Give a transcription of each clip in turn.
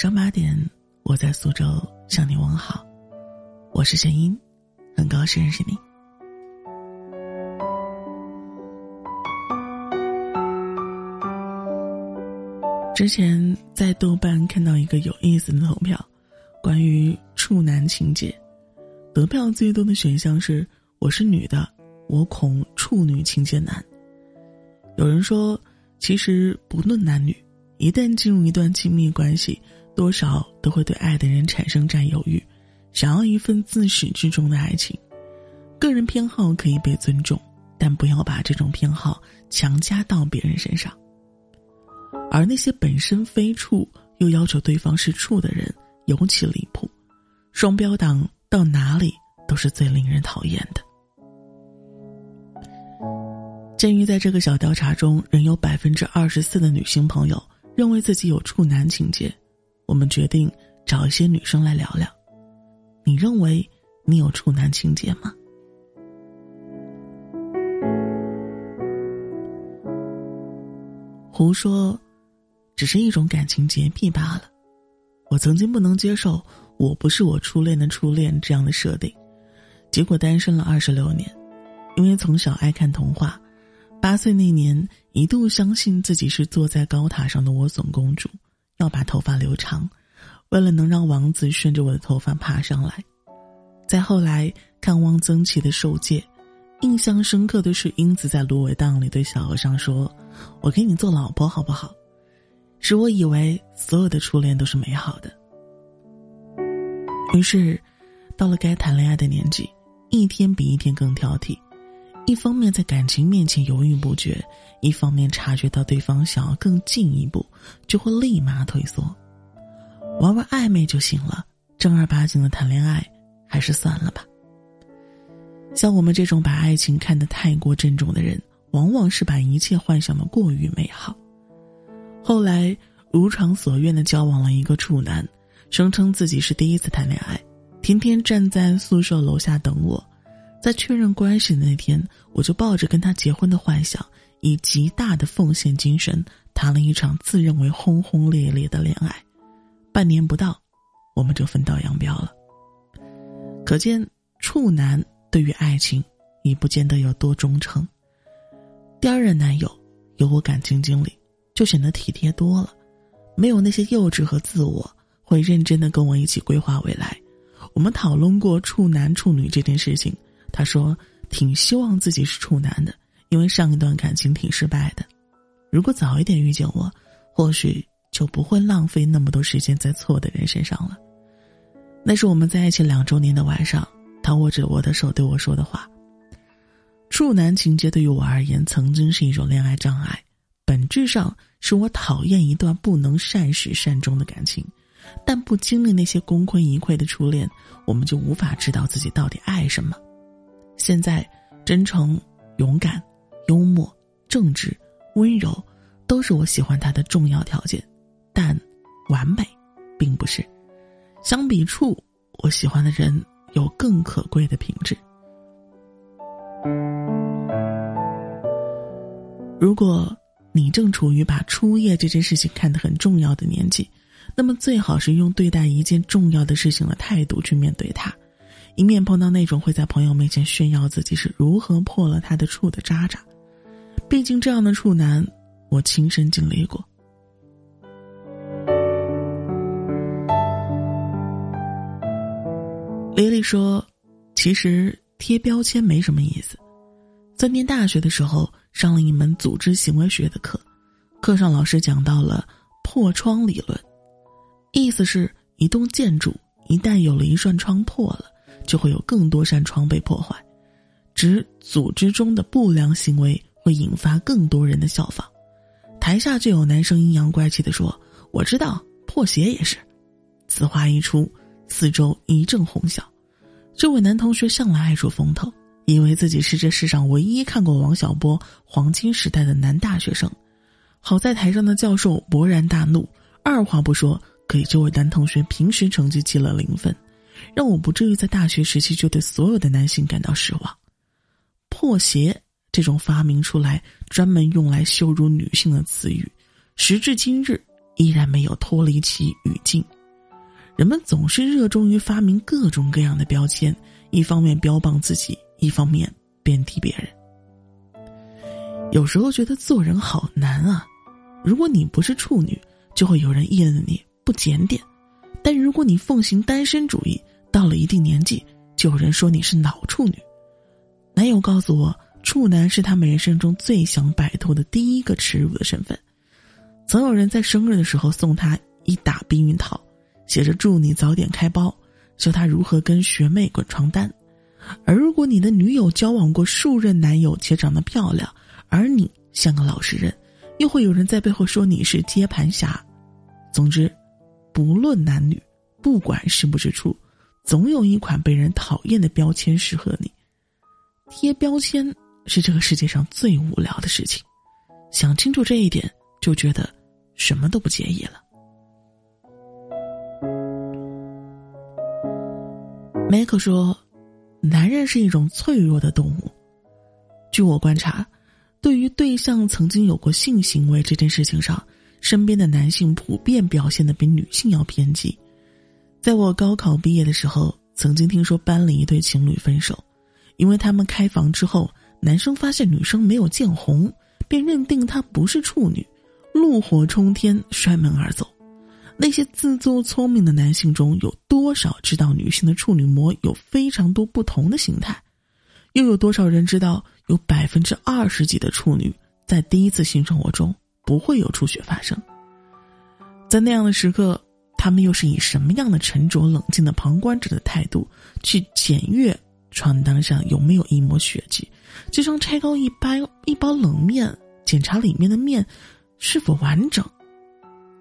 上八点，我在苏州向你问好，我是陈音，很高兴认识你。之前在豆瓣看到一个有意思的投票，关于处男情节，得票最多的选项是“我是女的，我恐处女情节难”。有人说，其实不论男女。一旦进入一段亲密关系，多少都会对爱的人产生占有欲，想要一份自始至终的爱情。个人偏好可以被尊重，但不要把这种偏好强加到别人身上。而那些本身非处又要求对方是处的人，尤其离谱。双标党到哪里都是最令人讨厌的。鉴于在这个小调查中，仍有百分之二十四的女性朋友。认为自己有处男情节，我们决定找一些女生来聊聊。你认为你有处男情节吗？胡说，只是一种感情洁癖罢了。我曾经不能接受“我不是我初恋的初恋”这样的设定，结果单身了二十六年，因为从小爱看童话。八岁那年，一度相信自己是坐在高塔上的莴笋公主，要把头发留长，为了能让王子顺着我的头发爬上来。再后来看望曾琦的受戒，印象深刻的是英子在芦苇荡里对小和尚说：“我给你做老婆好不好？”使我以为所有的初恋都是美好的。于是，到了该谈恋爱的年纪，一天比一天更挑剔。一方面在感情面前犹豫不决，一方面察觉到对方想要更进一步，就会立马退缩。玩玩暧昧就行了，正儿八经的谈恋爱还是算了吧。像我们这种把爱情看得太过郑重的人，往往是把一切幻想的过于美好。后来如偿所愿的交往了一个处男，声称自己是第一次谈恋爱，天天站在宿舍楼下等我。在确认关系的那天，我就抱着跟他结婚的幻想，以极大的奉献精神谈了一场自认为轰轰烈烈的恋爱。半年不到，我们就分道扬镳了。可见处男对于爱情已不见得有多忠诚。第二任男友有我感情经历，就显得体贴多了，没有那些幼稚和自我，会认真的跟我一起规划未来。我们讨论过处男处女这件事情。他说：“挺希望自己是处男的，因为上一段感情挺失败的。如果早一点遇见我，或许就不会浪费那么多时间在错的人身上了。”那是我们在一起两周年的晚上，他握着我的手对我说的话。处男情节对于我而言，曾经是一种恋爱障碍，本质上是我讨厌一段不能善始善终的感情。但不经历那些功亏一篑的初恋，我们就无法知道自己到底爱什么。现在，真诚、勇敢、幽默、正直、温柔，都是我喜欢他的重要条件，但完美，并不是。相比处，我喜欢的人有更可贵的品质。如果你正处于把初夜这件事情看得很重要的年纪，那么最好是用对待一件重要的事情的态度去面对它。以免碰到那种会在朋友面前炫耀自己是如何破了他的处的渣渣，毕竟这样的处男，我亲身经历过。李丽说：“其实贴标签没什么意思。在念大学的时候，上了一门组织行为学的课，课上老师讲到了破窗理论，意思是一栋建筑一旦有了一扇窗破了。”就会有更多扇窗被破坏，指组织中的不良行为会引发更多人的效仿。台下就有男生阴阳怪气的说：“我知道，破鞋也是。”此话一出，四周一阵哄笑。这位男同学向来爱出风头，以为自己是这世上唯一看过王小波黄金时代的男大学生。好在台上的教授勃然大怒，二话不说给这位男同学平时成绩记了零分。让我不至于在大学时期就对所有的男性感到失望。破鞋这种发明出来专门用来羞辱女性的词语，时至今日依然没有脱离其语境。人们总是热衷于发明各种各样的标签，一方面标榜自己，一方面贬低别人。有时候觉得做人好难啊！如果你不是处女，就会有人议论你不检点；但如果你奉行单身主义，到了一定年纪，就有人说你是脑处女。男友告诉我，处男是他们人生中最想摆脱的第一个耻辱的身份。曾有人在生日的时候送他一打避孕套，写着“祝你早点开包”，教他如何跟学妹滚床单。而如果你的女友交往过数任男友且长得漂亮，而你像个老实人，又会有人在背后说你是接盘侠。总之，不论男女，不管是不是处，总有一款被人讨厌的标签适合你。贴标签是这个世界上最无聊的事情，想清楚这一点，就觉得什么都不介意了。梅克说：“男人是一种脆弱的动物。据我观察。”对于对象曾经有过性行为这件事情上，身边的男性普遍表现的比女性要偏激。在我高考毕业的时候，曾经听说班里一对情侣分手，因为他们开房之后，男生发现女生没有见红，便认定她不是处女，怒火冲天，摔门而走。那些自作聪明的男性中有多少知道女性的处女膜有非常多不同的形态？又有多少人知道？有百分之二十几的处女在第一次性生活中不会有出血发生，在那样的时刻，他们又是以什么样的沉着冷静的旁观者的态度去检阅床单上有没有一抹血迹，就像拆高一包一包冷面，检查里面的面是否完整？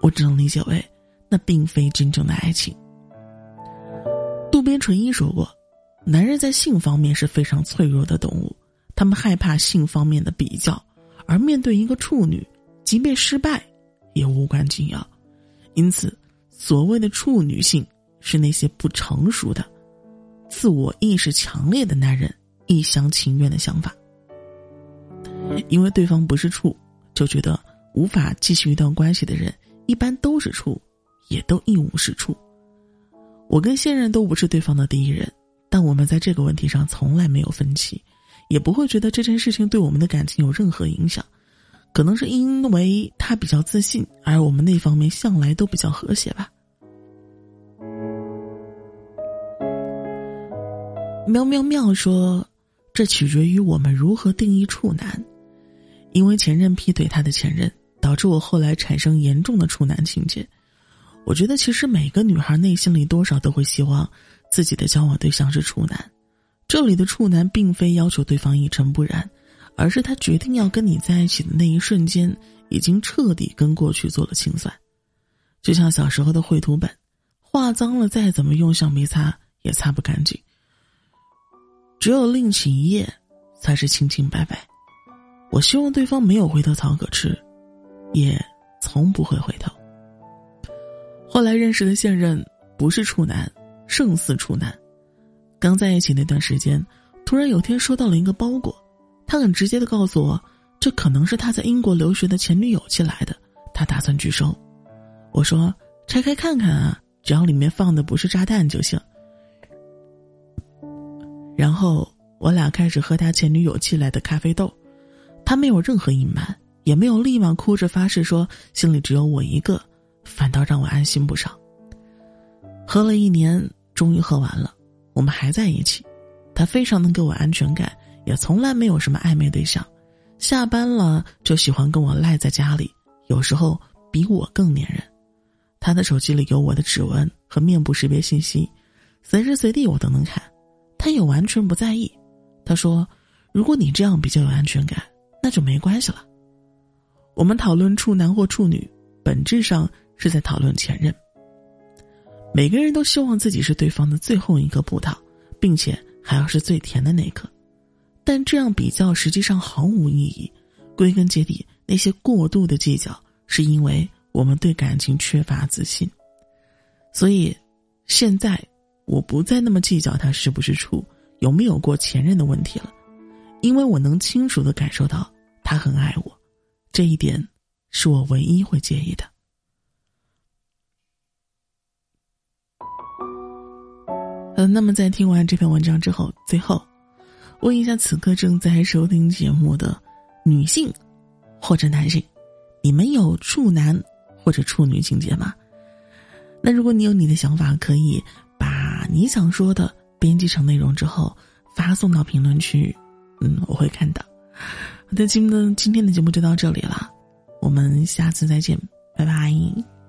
我只能理解为，那并非真正的爱情。渡边淳一说过，男人在性方面是非常脆弱的动物。他们害怕性方面的比较，而面对一个处女，即便失败，也无关紧要。因此，所谓的处女性是那些不成熟的、自我意识强烈的男人一厢情愿的想法。因为对方不是处，就觉得无法继续一段关系的人，一般都是处，也都一无是处。我跟现任都不是对方的第一人，但我们在这个问题上从来没有分歧。也不会觉得这件事情对我们的感情有任何影响，可能是因为他比较自信，而我们那方面向来都比较和谐吧。喵喵喵说：“这取决于我们如何定义处男，因为前任劈腿他的前任，导致我后来产生严重的处男情节。我觉得其实每个女孩内心里多少都会希望自己的交往对象是处男。”这里的处男并非要求对方一尘不染，而是他决定要跟你在一起的那一瞬间，已经彻底跟过去做了清算。就像小时候的绘图本，画脏了再怎么用橡皮擦也擦不干净。只有另起一页，才是清清白白。我希望对方没有回头草可吃，也从不会回头。后来认识的现任不是处男，胜似处男。刚在一起那段时间，突然有天收到了一个包裹，他很直接的告诉我，这可能是他在英国留学的前女友寄来的，他打算拒收。我说拆开看看啊，只要里面放的不是炸弹就行。然后我俩开始喝他前女友寄来的咖啡豆，他没有任何隐瞒，也没有立马哭着发誓说心里只有我一个，反倒让我安心不少。喝了一年，终于喝完了。我们还在一起，他非常能给我安全感，也从来没有什么暧昧对象。下班了就喜欢跟我赖在家里，有时候比我更粘人。他的手机里有我的指纹和面部识别信息，随时随地我都能看。他也完全不在意。他说：“如果你这样比较有安全感，那就没关系了。”我们讨论处男或处女，本质上是在讨论前任。每个人都希望自己是对方的最后一个葡萄，并且还要是最甜的那颗，但这样比较实际上毫无意义。归根结底那些过度的计较是因为我们对感情缺乏自信。所以现在我不再那么计较他是不是处有没有过前任的问题了。因为我能清楚的感受到他很爱我这一点是我唯一会介意的。嗯那么在听完这篇文章之后最后问一下此刻正在收听节目的女性或者男性，你们有处男或者处女情节吗？那如果你有你的想法，可以把你想说的编辑成内容之后发送到评论区，嗯，我会看到。好的，今的今天的节目就到这里了，我们下次再见，拜拜。